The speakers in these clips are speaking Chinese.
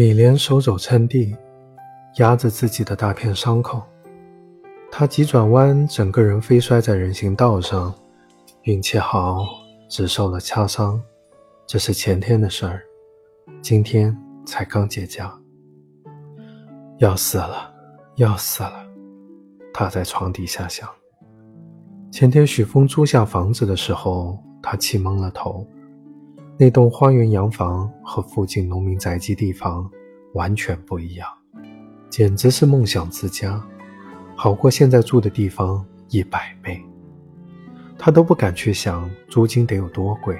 米莲手肘撑地，压着自己的大片伤口。他急转弯，整个人飞摔在人行道上。运气好，只受了擦伤。这是前天的事儿，今天才刚结痂。要死了，要死了！他在床底下想。前天许峰租下房子的时候，他气蒙了头。那栋花园洋房和附近农民宅基地房完全不一样，简直是梦想之家，好过现在住的地方一百倍。她都不敢去想租金得有多贵。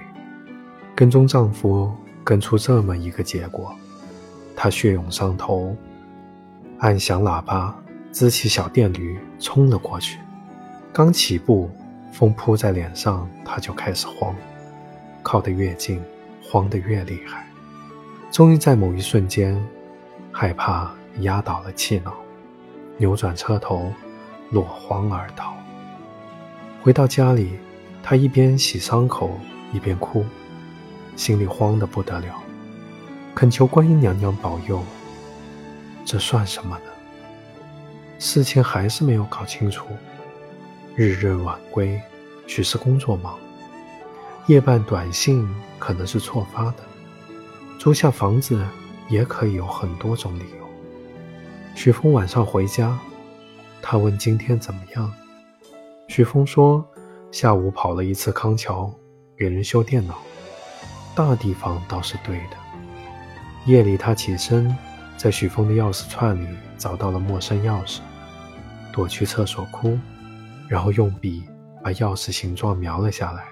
跟踪丈夫跟出这么一个结果，她血涌上头，按响喇叭，支起小电驴冲了过去。刚起步，风扑在脸上，她就开始慌。靠得越近，慌得越厉害。终于在某一瞬间，害怕压倒了气恼，扭转车头，落荒而逃。回到家里，他一边洗伤口，一边哭，心里慌得不得了，恳求观音娘娘保佑。这算什么呢？事情还是没有搞清楚。日日晚归，许是工作忙。夜半短信可能是错发的，租下房子也可以有很多种理由。许峰晚上回家，他问今天怎么样，许峰说下午跑了一次康桥，给人修电脑。大地方倒是对的。夜里他起身，在许峰的钥匙串里找到了陌生钥匙，躲去厕所哭，然后用笔把钥匙形状描了下来。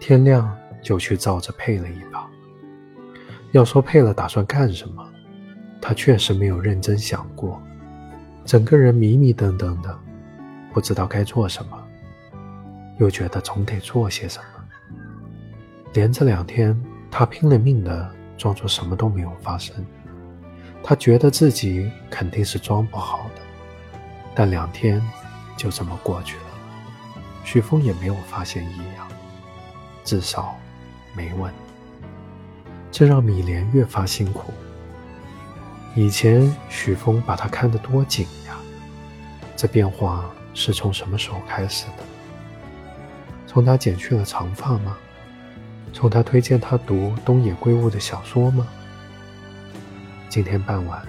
天亮就去照着配了一把。要说配了打算干什么，他确实没有认真想过，整个人迷迷瞪瞪的，不知道该做什么，又觉得总得做些什么。连着两天，他拼了命的装作什么都没有发生。他觉得自己肯定是装不好的，但两天就这么过去了，许峰也没有发现异样。至少没问，这让米莲越发辛苦。以前许峰把她看得多紧呀，这变化是从什么时候开始的？从他剪去了长发吗？从他推荐他读东野圭吾的小说吗？今天傍晚，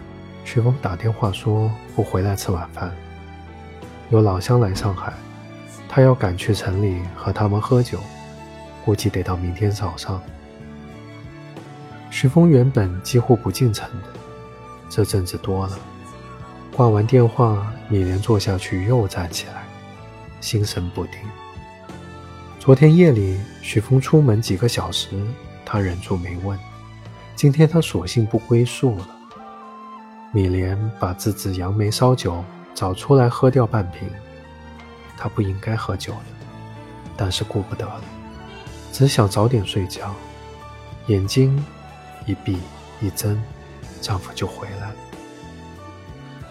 许峰打电话说不回来吃晚饭，有老乡来上海，他要赶去城里和他们喝酒。估计得到明天早上。徐峰原本几乎不进城的，这阵子多了。挂完电话，米莲坐下去又站起来，心神不定。昨天夜里，许峰出门几个小时，他忍住没问。今天他索性不归宿了。米莲把自制杨梅烧酒找出来喝掉半瓶。他不应该喝酒的，但是顾不得了。只想早点睡觉，眼睛一闭一睁，丈夫就回来了。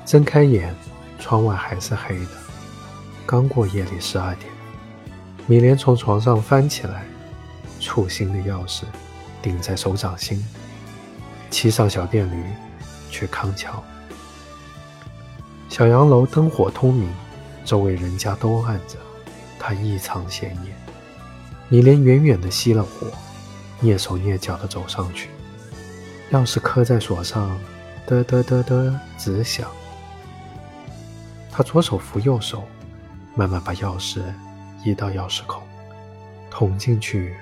睁开眼，窗外还是黑的，刚过夜里十二点。米莲从床上翻起来，簇新的钥匙顶在手掌心，骑上小电驴去康桥。小洋楼灯火通明，周围人家都暗着，它异常显眼。米莲远远地熄了火，蹑手蹑脚地走上去，钥匙磕在锁上，嘚嘚嘚嘚直响。他左手扶右手，慢慢把钥匙移到钥匙孔，捅进去，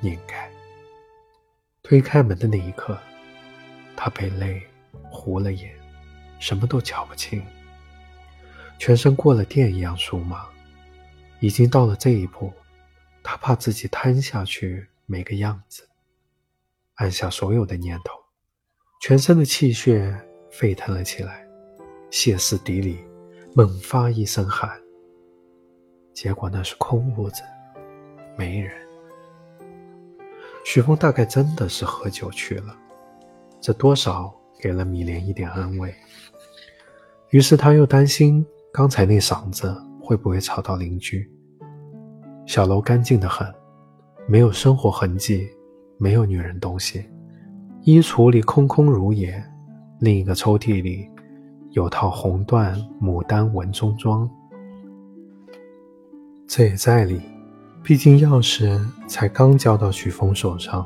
拧开。推开门的那一刻，他被泪糊了眼，什么都瞧不清，全身过了电一样酥麻，已经到了这一步。他怕自己瘫下去没个样子，按下所有的念头，全身的气血沸腾了起来，歇斯底里，猛发一声喊。结果那是空屋子，没人。许峰大概真的是喝酒去了，这多少给了米莲一点安慰。于是他又担心刚才那嗓子会不会吵到邻居。小楼干净的很，没有生活痕迹，没有女人东西，衣橱里空空如也，另一个抽屉里有套红缎牡丹纹中装，这也在理，毕竟钥匙才刚交到许峰手上。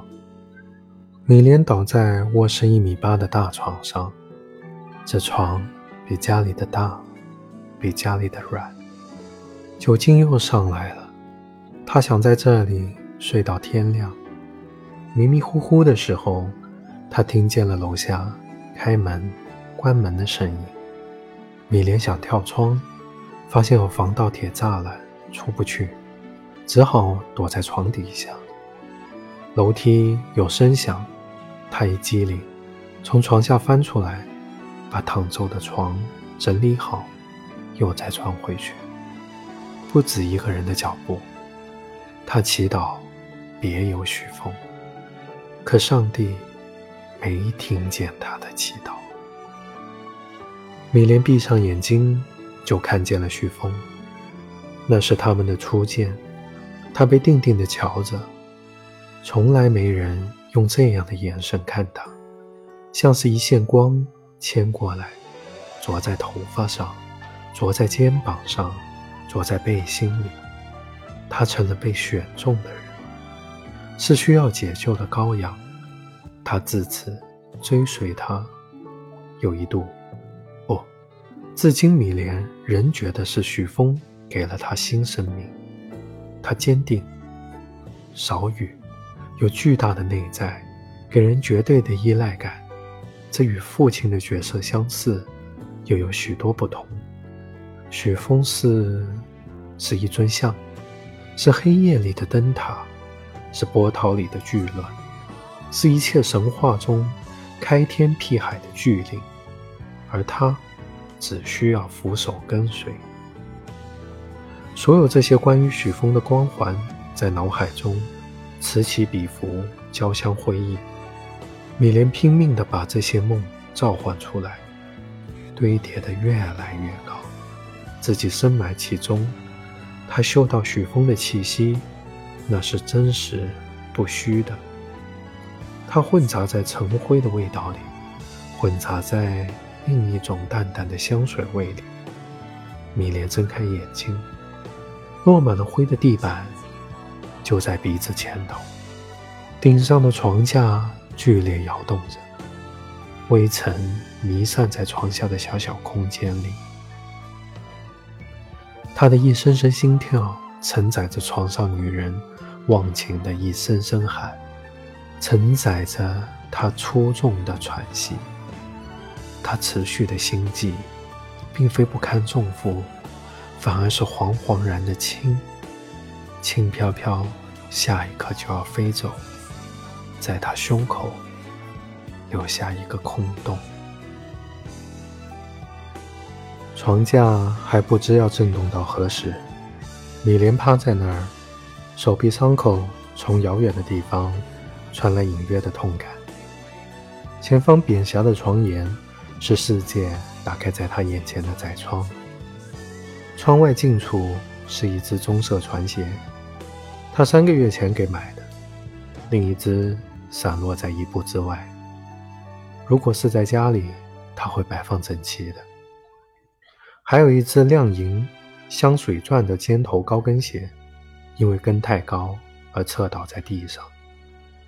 米莲倒在卧室一米八的大床上，这床比家里的大，比家里的软。酒精又上来了，他想在这里睡到天亮。迷迷糊糊的时候，他听见了楼下开门、关门的声音。米莲想跳窗，发现有防盗铁栅栏，出不去，只好躲在床底下。楼梯有声响。他一机灵，从床下翻出来，把躺皱的床整理好，又再穿回去。不止一个人的脚步，他祈祷别有许风，可上帝没听见他的祈祷。米莲闭上眼睛，就看见了许峰，那是他们的初见。他被定定地瞧着，从来没人。用这样的眼神看他，像是一线光牵过来，着在头发上，着在肩膀上，着在背心里。他成了被选中的人，是需要解救的羔羊。他自此追随他。有一度，不，至今米莲仍觉得是许峰给了他新生命。他坚定，少语。有巨大的内在，给人绝对的依赖感。这与父亲的角色相似，又有许多不同。许峰是是一尊像，是黑夜里的灯塔，是波涛里的巨轮，是一切神话中开天辟海的巨灵。而他只需要俯首跟随。所有这些关于许峰的光环，在脑海中。此起彼伏，交相辉映。米莲拼命地把这些梦召唤出来，堆叠得越来越高，自己深埋其中。他嗅到许峰的气息，那是真实不虚的。它混杂在尘灰的味道里，混杂在另一种淡淡的香水味里。米莲睁开眼睛，落满了灰的地板。就在鼻子前头，顶上的床架剧烈摇动着，微尘弥散在床下的小小空间里。他的一声声心跳承载着床上女人忘情的一声声喊，承载着他粗重的喘息。他持续的心悸，并非不堪重负，反而是惶惶然的轻。轻飘飘，下一刻就要飞走，在他胸口留下一个空洞。床架还不知要震动到何时，米莲趴在那儿，手臂伤口从遥远的地方传来隐约的痛感。前方扁狭的床沿是世界打开在他眼前的窄窗，窗外近处是一只棕色船鞋。他三个月前给买的，另一只散落在一步之外。如果是在家里，他会摆放整齐的。还有一只亮银镶水钻的尖头高跟鞋，因为跟太高而侧倒在地上。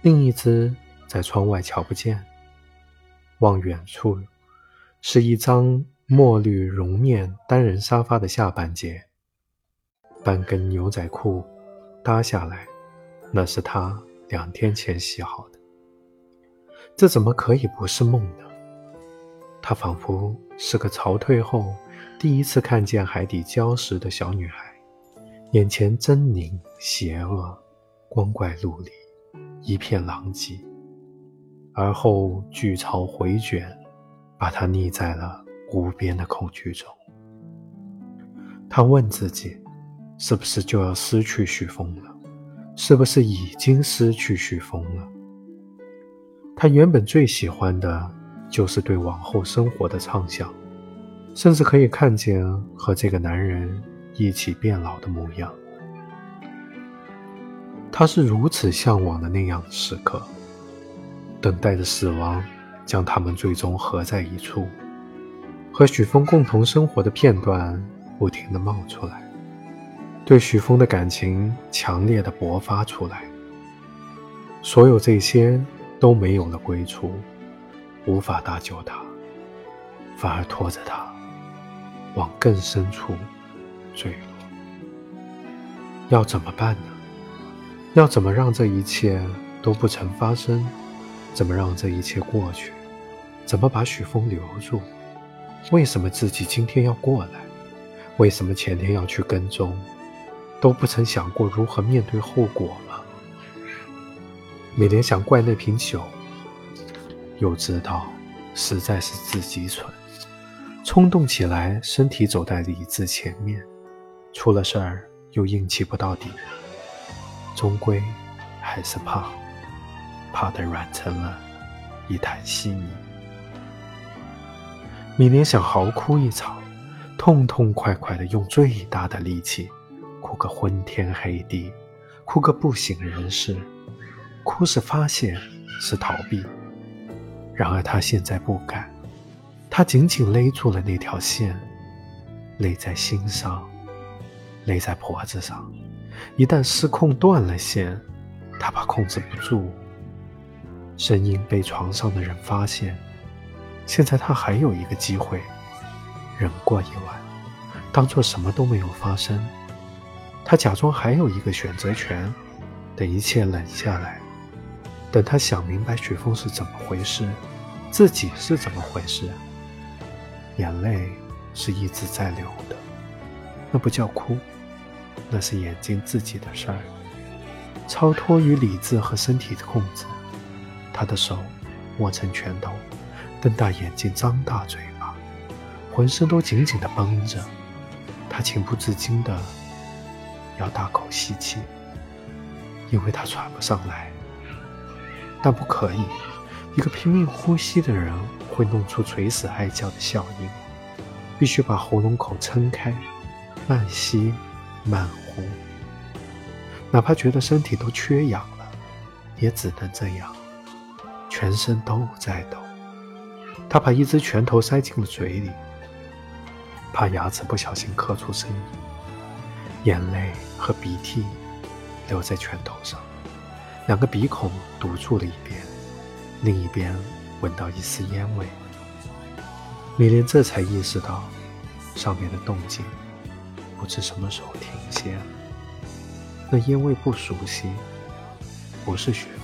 另一只在窗外瞧不见。望远处，是一张墨绿绒面单人沙发的下半截，半根牛仔裤。搭下来，那是他两天前洗好的。这怎么可以不是梦呢？他仿佛是个潮退后第一次看见海底礁石的小女孩，眼前狰狞邪恶，光怪陆离，一片狼藉。而后巨潮回卷，把她溺在了无边的恐惧中。她问自己。是不是就要失去许峰了？是不是已经失去许峰了？他原本最喜欢的就是对往后生活的畅想，甚至可以看见和这个男人一起变老的模样。他是如此向往的那样的时刻，等待着死亡将他们最终合在一处，和许峰共同生活的片段不停地冒出来，对许峰的感情强烈的勃发出来。所有这些都没有了归处，无法搭救他，反而拖着他往更深处坠落。要怎么办呢？要怎么让这一切都不曾发生？怎么让这一切过去？怎么把许峰留住？为什么自己今天要过来？为什么前天要去跟踪？都不曾想过如何面对后果吗？美莲想怪那瓶酒，又知道实在是自己蠢，冲动起来，身体走在理智前面，出了事儿。又硬气不到底，终归还是怕，怕的软成了一滩稀泥。米莲想嚎哭一场，痛痛快快的用最大的力气哭个昏天黑地，哭个不省人事。哭是发泄，是逃避。然而他现在不敢，他紧紧勒住了那条线，勒在心上。勒在脖子上，一旦失控断了线，他怕控制不住。声音被床上的人发现，现在他还有一个机会，忍过一晚，当做什么都没有发生。他假装还有一个选择权，等一切冷下来，等他想明白雪峰是怎么回事，自己是怎么回事，眼泪是一直在流的，那不叫哭。那是眼睛自己的事儿，超脱于理智和身体的控制。他的手握成拳头，瞪大眼睛，张大嘴巴，浑身都紧紧地绷着。他情不自禁地要大口吸气，因为他喘不上来。但不可以，一个拼命呼吸的人会弄出垂死哀叫的效应。必须把喉咙口撑开，慢吸。慢呼，哪怕觉得身体都缺氧了，也只能这样，全身都在抖。他把一只拳头塞进了嘴里，怕牙齿不小心磕出声音。眼泪和鼻涕流在拳头上，两个鼻孔堵住了一边，另一边闻到一丝烟味。米莲这才意识到上面的动静。不知什么时候停歇，那烟味不熟悉，不是许峰。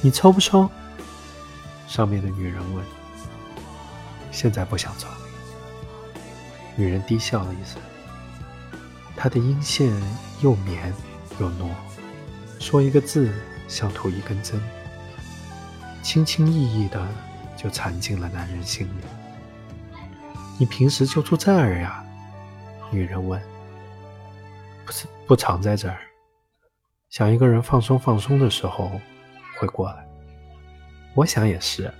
你抽不抽？上面的女人问。现在不想抽。女人低笑了一声，她的音线又绵又糯，说一个字像吐一根针，轻轻易易的就缠进了男人心里。你平时就住这儿呀？女人问：“不是不常在这儿，想一个人放松放松的时候会过来。我想也是。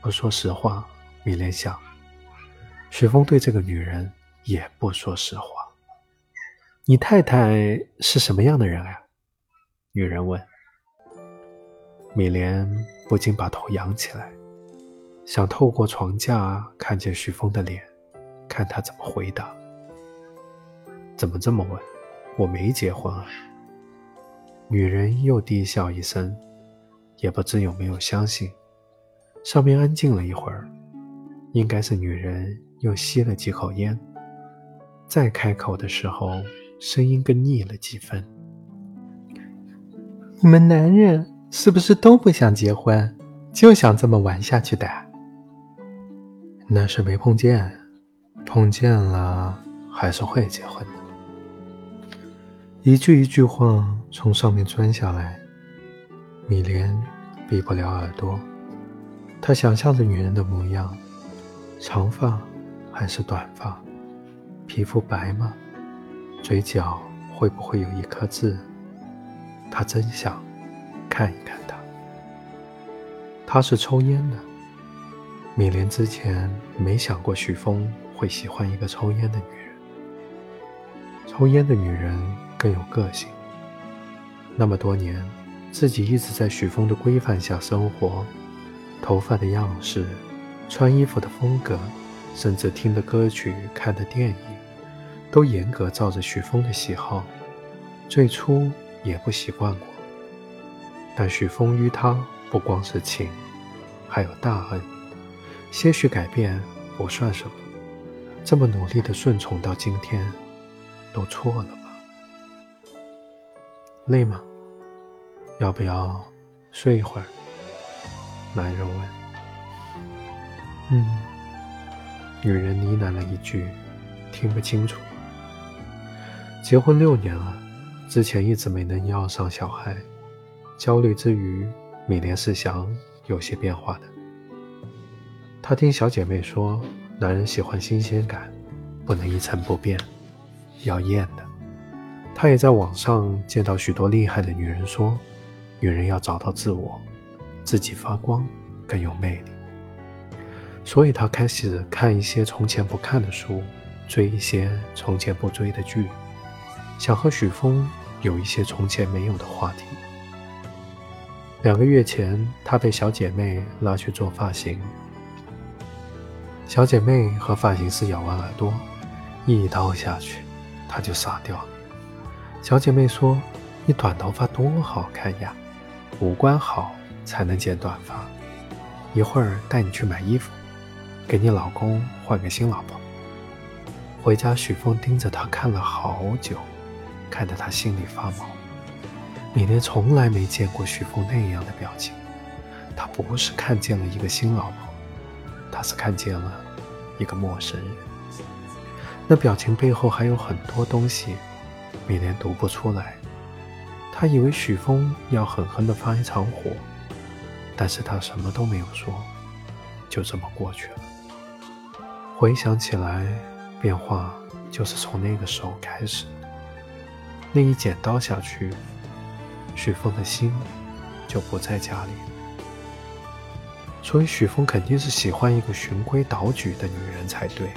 不说实话，米莲想，雪峰对这个女人也不说实话。你太太是什么样的人啊？”女人问。米莲不禁把头仰起来，想透过床架看见许峰的脸。看他怎么回答。怎么这么问？我没结婚啊。女人又低笑一声，也不知有没有相信。上面安静了一会儿，应该是女人又吸了几口烟。再开口的时候，声音更腻了几分。你们男人是不是都不想结婚，就想这么玩下去的？那是没碰见。碰见了，还是会结婚的。一句一句话从上面钻下来，米莲闭不了耳朵。她想象着女人的模样：长发还是短发？皮肤白吗？嘴角会不会有一颗痣？她真想看一看她。她是抽烟的。米莲之前没想过许峰。会喜欢一个抽烟的女人，抽烟的女人更有个性。那么多年，自己一直在许峰的规范下生活，头发的样式、穿衣服的风格，甚至听的歌曲、看的电影，都严格照着许峰的喜好。最初也不习惯过，但许峰于他不光是情，还有大恩。些许改变不算什么，这么努力的顺从到今天，都错了吧？累吗？要不要睡一会儿？男人问。嗯，女人呢喃了一句，听不清楚。结婚六年了，之前一直没能要上小孩，焦虑之余，米莲是想有些变化的。她听小姐妹说，男人喜欢新鲜感，不能一成不变，要艳的。她也在网上见到许多厉害的女人说。女人要找到自我，自己发光更有魅力。所以她开始看一些从前不看的书，追一些从前不追的剧，想和许峰有一些从前没有的话题。两个月前，她被小姐妹拉去做发型，小姐妹和发型师咬完耳朵，一刀下去，她就傻掉了。小姐妹说：“你短头发多好看呀！”五官好才能剪短发。一会儿带你去买衣服，给你老公换个新老婆。回家，许峰盯着她看了好久，看得她心里发毛。米莲从来没见过许峰那样的表情。他不是看见了一个新老婆，他是看见了一个陌生人。那表情背后还有很多东西，米莲读不出来。他以为许峰要狠狠地发一场火，但是他什么都没有说，就这么过去了。回想起来，变化就是从那个时候开始。那一剪刀下去，许峰的心就不在家里。所以许峰肯定是喜欢一个循规蹈矩的女人才对，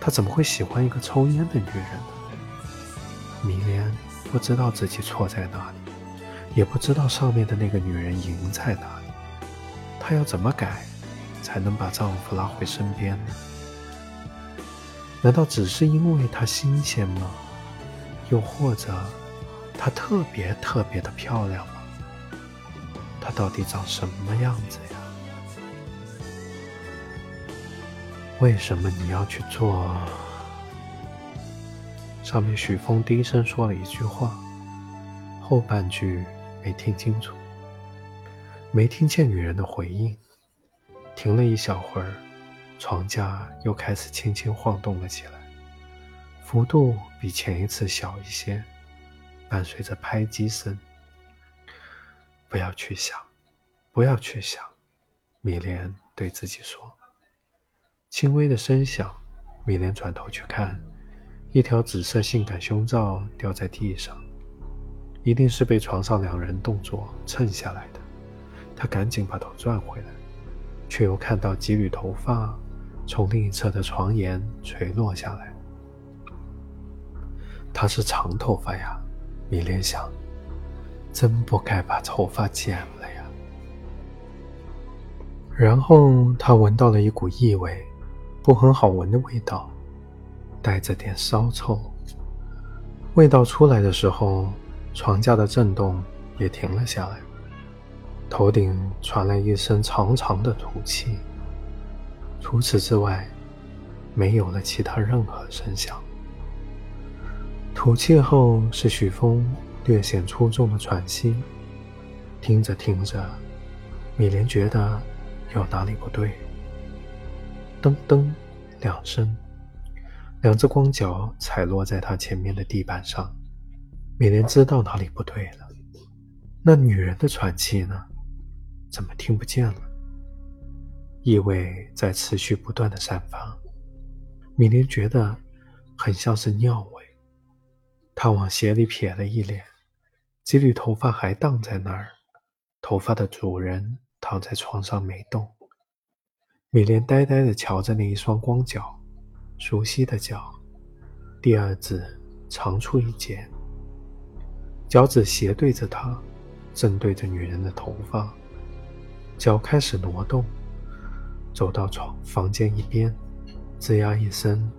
他怎么会喜欢一个抽烟的女人呢？迷恋。不知道自己错在哪里，也不知道上面的那个女人赢在哪里。她要怎么改，才能把丈夫拉回身边呢？难道只是因为她新鲜吗？又或者她特别特别的漂亮吗？她到底长什么样子呀？为什么你要去做？上面许峰低声说了一句话，后半句没听清楚，没听见女人的回应。停了一小会儿，床架又开始轻轻晃动了起来，幅度比前一次小一些，伴随着拍击声。不要去想，不要去想，米莲对自己说。轻微的声响，米莲转头去看。一条紫色性感胸罩掉在地上，一定是被床上两人动作蹭下来的。他赶紧把头转回来，却又看到几缕头发从另一侧的床沿垂落下来。他是长头发呀，米莲想，真不该把头发剪了呀。然后他闻到了一股异味，不很好闻的味道。带着点骚臭，味道出来的时候，床架的震动也停了下来，头顶传来一声长长的吐气。除此之外，没有了其他任何声响。吐气后是许峰略显出众的喘息，听着听着，米莲觉得有哪里不对。噔噔两声。两只光脚踩落在他前面的地板上，米莲知道哪里不对了。那女人的喘气呢？怎么听不见了？异味在持续不断的散发，米莲觉得很像是尿味。他往鞋里瞥了一脸，几缕头发还荡在那儿，头发的主人躺在床上没动。米莲呆呆地瞧着那一双光脚。熟悉的脚，第二指长出一截，脚趾斜对着他，正对着女人的头发，脚开始挪动，走到床房间一边，吱呀一声，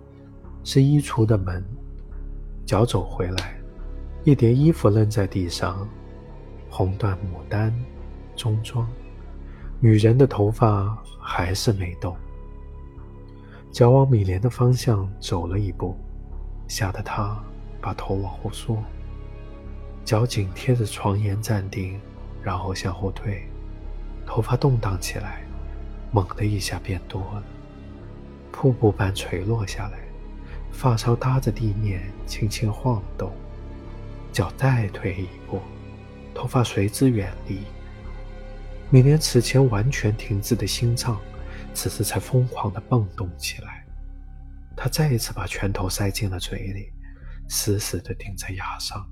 是衣橱的门。脚走回来，一叠衣服扔在地上，红缎牡丹，中装，女人的头发还是没动。脚往米莲的方向走了一步，吓得她把头往后缩。脚紧贴着床沿站定，然后向后退，头发动荡起来，猛地一下变多了，瀑布般垂落下来，发梢搭着地面轻轻晃动。脚再退一步，头发随之远离。米莲此前完全停滞的心脏，此时才疯狂地蹦动起来。他再一次把拳头塞进了嘴里，死死地顶在牙上。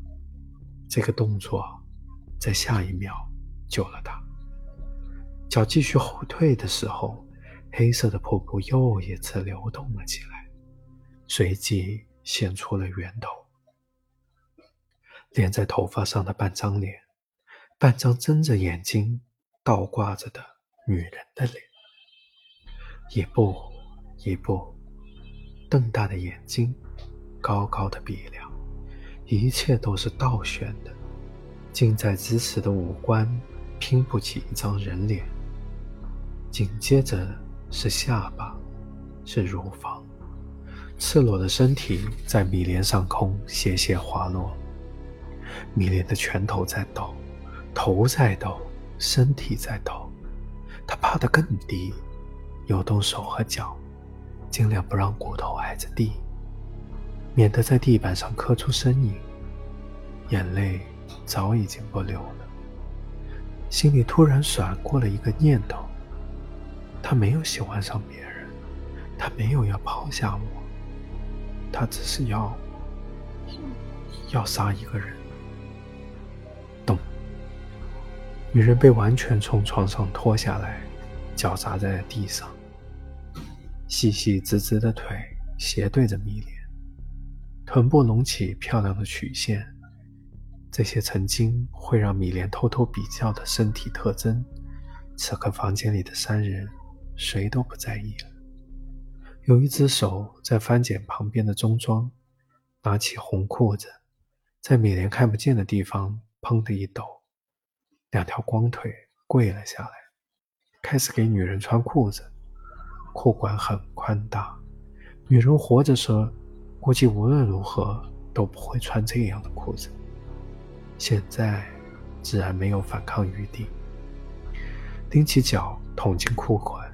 这个动作在下一秒救了他。脚继续后退的时候，黑色的瀑布又一次流动了起来，随即现出了源头。连在头发上的半张脸，半张睁着眼睛倒挂着的女人的脸，一步一步，瞪大的眼睛，高高的鼻梁。一切都是倒悬的，近在咫尺的五官拼不起一张人脸。紧接着是下巴，是乳房，赤裸的身体在米莲上空斜斜滑落。米莲的拳头在抖，头在抖，身体在抖。他趴得更低，扭动手和脚，尽量不让骨头挨着地。免得在地板上刻出身影，眼泪早已经不流了。心里突然闪过了一个念头：他没有喜欢上别人，他没有要抛下我，他只是要要杀一个人。咚！女人被完全从床上拖下来，脚砸在了地上，细细直直的腿斜对着米莲。臀部隆起，漂亮的曲线，这些曾经会让米莲偷偷比较的身体特征，此刻房间里的三人谁都不在意了。有一只手在翻捡旁边的中装，拿起红裤子，在米莲看不见的地方砰的一抖，两条光腿跪了下来，开始给女人穿裤子。裤管很宽大，女人活着时。估计无论如何都不会穿这样的裤子。现在自然没有反抗余地，踮起脚捅进裤管，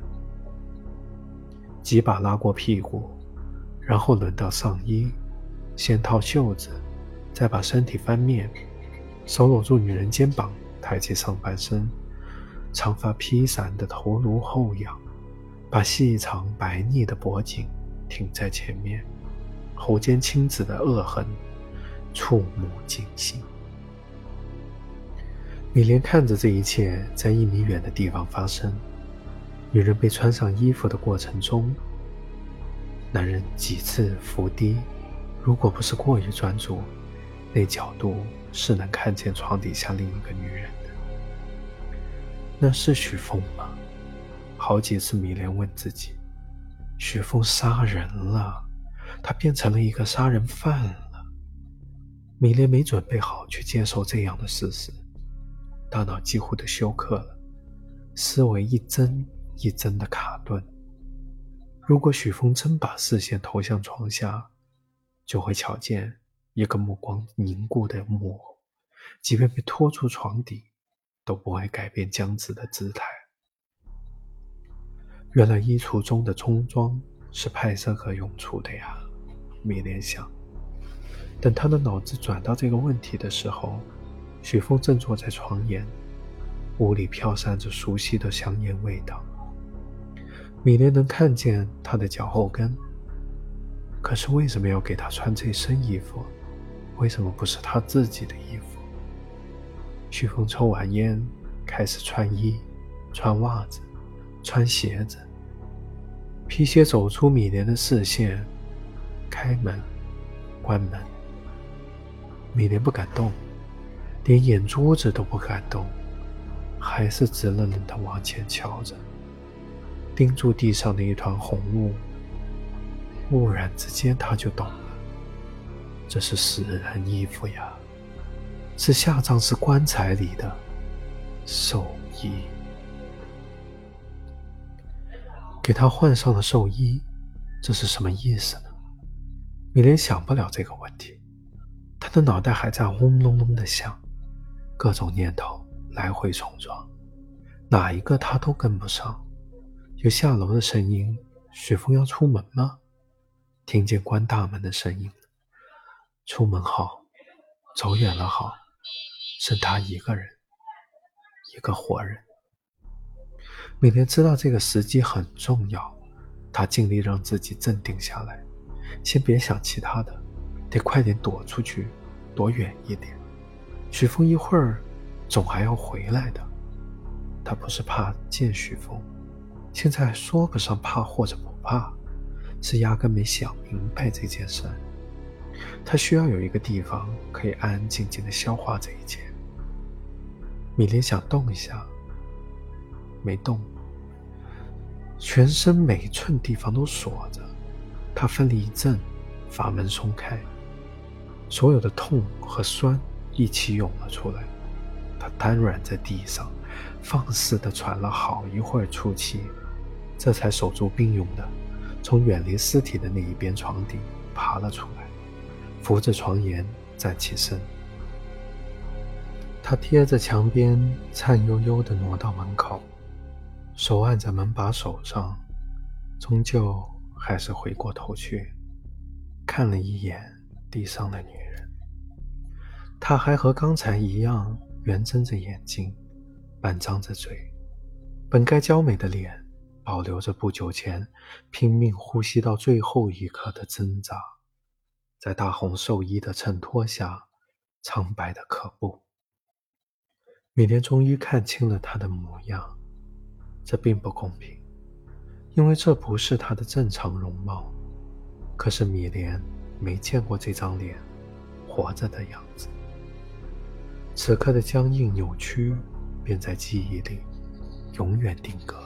几把拉过屁股，然后轮到上衣，先套袖子，再把身体翻面，手搂住女人肩膀，抬起上半身，长发披散的头颅后仰，把细长白腻的脖颈挺在前面。喉间青紫的恶痕，触目惊心。米莲看着这一切在一米远的地方发生。女人被穿上衣服的过程中，男人几次伏低，如果不是过于专注，那角度是能看见床底下另一个女人的。那是许峰吗？好几次米莲问自己：许峰杀人了。他变成了一个杀人犯了。米莲没准备好去接受这样的事实，大脑几乎都休克了，思维一帧一帧的卡顿。如果许峰真把视线投向床下，就会瞧见一个目光凝固的木偶，即便被拖出床底，都不会改变僵直的姿态。原来衣橱中的冲装是派这个用处的呀。米莲想，等他的脑子转到这个问题的时候，许峰正坐在床沿，屋里飘散着熟悉的香烟味道。米莲能看见他的脚后跟，可是为什么要给他穿这身衣服？为什么不是他自己的衣服？许峰抽完烟，开始穿衣、穿袜子、穿鞋子，皮鞋走出米莲的视线。开门，关门。米莲不敢动，连眼珠子都不敢动，还是直愣愣地往前瞧着，盯住地上的一团红雾。忽然之间，他就懂了，这是死人衣服呀，是下葬式棺材里的寿衣。给他换上了寿衣，这是什么意思呢？米莲想不了这个问题，他的脑袋还在轰隆隆的响。各种念头来回冲撞，哪一个他都跟不上。有下楼的声音，雪峰要出门吗？听见关大门的声音，出门好，走远了好，剩他一个人，一个活人。每天知道这个时机很重要，他尽力让自己镇定下来，先别想其他的，得快点躲出去，躲远一点。许峰一会儿总还要回来的，他不是怕见许峰，现在说不上怕或者不怕，是压根没想明白这件事。他需要有一个地方可以安安静静的消化这一切。米莲想动一下，没动，全身每一寸地方都锁着。他奋力一震，阀门松开，所有的痛和酸。一起涌了出来，他瘫软在地上，放肆的喘了好一会儿粗气，这才手足并用的，从远离尸体的那一边床底爬了出来，扶着床沿站起身。他贴着墙边，颤悠悠地挪到门口，手按在门把手上，终究还是回过头去，看了一眼地上的女人。他还和刚才一样，圆睁着眼睛，半张着嘴，本该娇美的脸，保留着不久前拼命呼吸到最后一刻的挣扎，在大红寿衣的衬托下，苍白的可怖。米莲终于看清了他的模样，这并不公平，因为这不是他的正常容貌。可是米莲没见过这张脸活着的样子。此刻的僵硬扭曲，便在记忆里永远定格。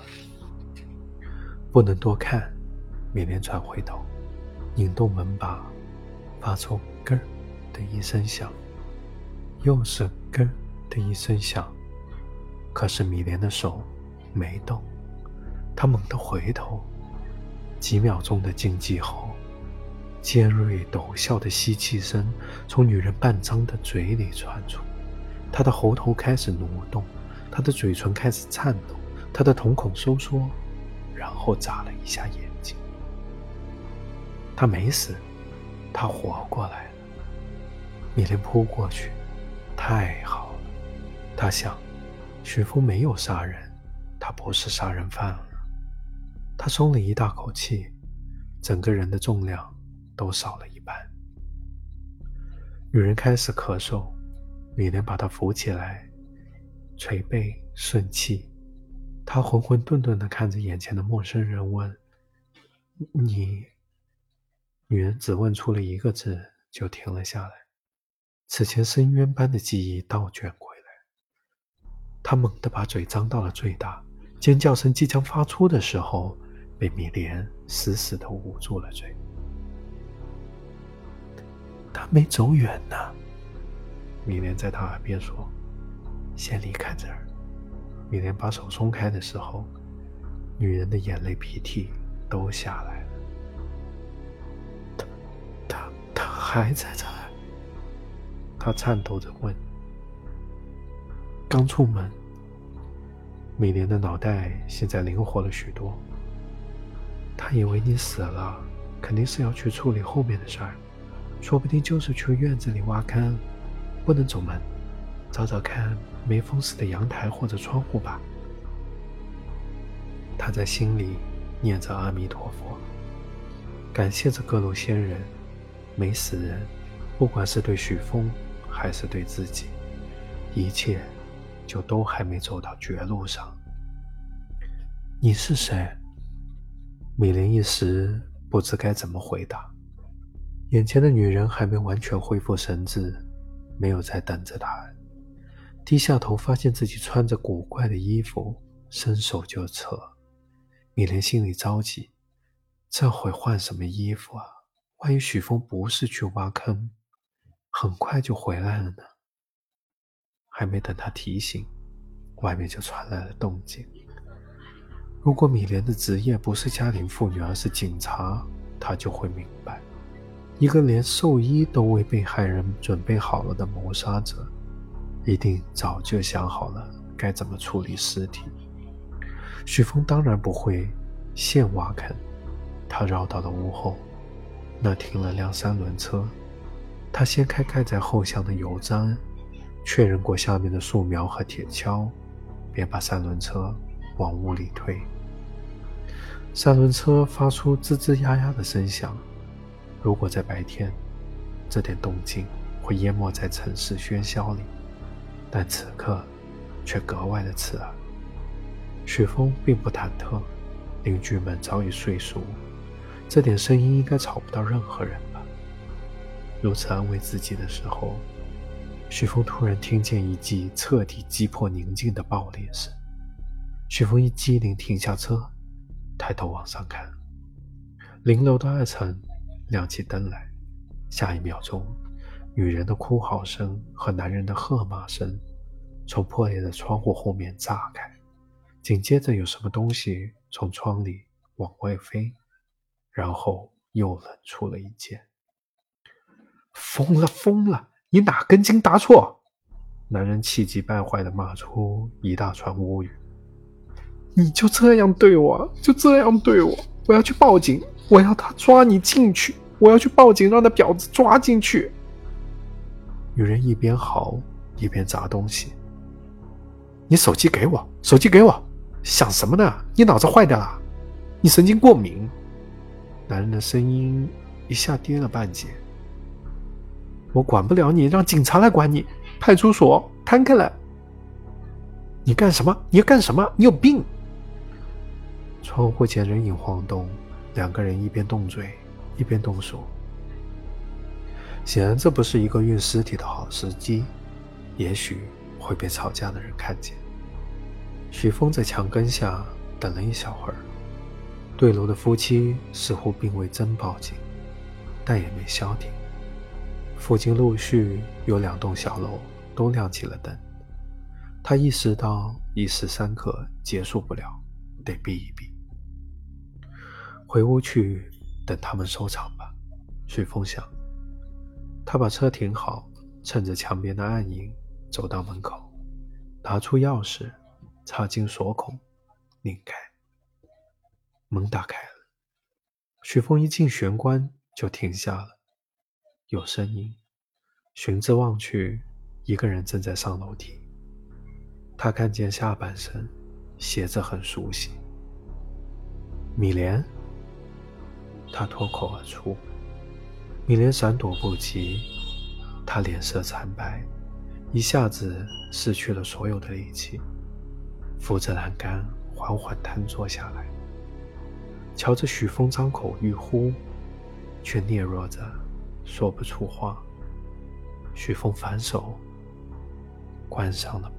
不能多看。米莲转回头，拧动门把，发出“咯”的一声响，又是“咯”的一声响。可是米莲的手没动。他猛地回头，几秒钟的静寂后，尖锐陡峭的吸气声从女人半张的嘴里传出。她的喉头开始挪动，她的嘴唇开始颤抖，她的瞳孔收缩，然后眨了一下眼睛。他没死，他活过来了。米莲扑过去，太好了。他想，许峰没有杀人，他不是杀人犯了。他松了一大口气，整个人的重量都少了一半。女人开始咳嗽。米莲把他扶起来，捶背顺气。他浑浑沌沌地看着眼前的陌生人，问：“你？”女人只问出了一个字，就停了下来。此前深渊般的记忆倒卷回来。他猛地把嘴张到了最大，尖叫声即将发出的时候，被米莲死死地捂住了嘴。他没走远呢。米莲在他耳边说：“先离开这儿。”米莲把手松开的时候，女人的眼泪鼻涕都下来了。他、他、他还在这儿。他颤抖着问：“刚出门。”米莲的脑袋现在灵活了许多。他以为你死了，肯定是要去处理后面的事儿，说不定就是去院子里挖坑。不能走门，找找看没封死的阳台或者窗户吧。他在心里念着阿弥陀佛，感谢着各路仙人，没死人。不管是对许峰，还是对自己，一切就都还没走到绝路上。你是谁？米林一时不知该怎么回答。眼前的女人还没完全恢复神智。没有再等着他，低下头发现自己穿着古怪的衣服，伸手就扯。米莲心里着急，这会换什么衣服啊？万一许峰不是去挖坑，很快就回来了呢？还没等他提醒，外面就传来了动静。如果米莲的职业不是家庭妇女，而是警察，他就会明白，一个连寿衣都为被害人准备好了的谋杀者，一定早就想好了该怎么处理尸体。许峰当然不会现挖坑，他绕到了屋后。那停了辆三轮车，他掀开盖在后箱的油毡，确认过下面的树苗和铁锹，便把三轮车往屋里推。三轮车发出吱吱呀呀的声响。如果在白天，这点动静会淹没在城市喧嚣里，但此刻却格外的刺耳。许峰并不忐忑，邻居们早已睡熟。这点声音应该吵不到任何人吧？如此安慰自己的时候，许峰突然听见一记彻底击破宁静的爆裂声。许峰一激灵，停下车，抬头往上看，零楼的二层亮起灯来。下一秒钟，女人的哭嚎声和男人的喝骂声从破裂的窗户后面炸开，紧接着有什么东西从窗里往外飞。然后又冷出了一剑。疯了，疯了！你哪根筋搭错？男人气急败坏的骂出一大串污语。你就这样对我，就这样对我！我要去报警，我要他抓你进去，我要去报警，让那婊子抓进去。女人一边嚎一边砸东西。你手机给我，手机给我！想什么呢？你脑子坏掉了？你神经过敏？男人的声音一下跌了半截。我管不了你，让警察来管你。派出所摊开来。你干什么？你要干什么？你有病！窗户前人影晃动，两个人一边动嘴一边动手。显然，这不是一个运尸体的好时机，也许会被吵架的人看见。许峰在墙根下等了一小会儿。对楼的夫妻似乎并未真报警，但也没消停。附近陆续有两栋小楼都亮起了灯。他意识到一时三刻结束不了，得避一避。回屋去等他们收场吧。许峰想。他把车停好，趁着墙边的暗影，走到门口，拿出钥匙，插进锁孔，拧开。门打开了，许峰一进玄关就停下了。有声音，循着望去，一个人正在上楼梯。他看见下半身，鞋子很熟悉。米莲，他脱口而出。米莲闪躲不及，他脸色惨白，一下子失去了所有的力气，扶着栏杆缓缓瘫坐下来。瞧着许峰张口欲呼，却嗫嚅着说不出话。许峰反手关上了。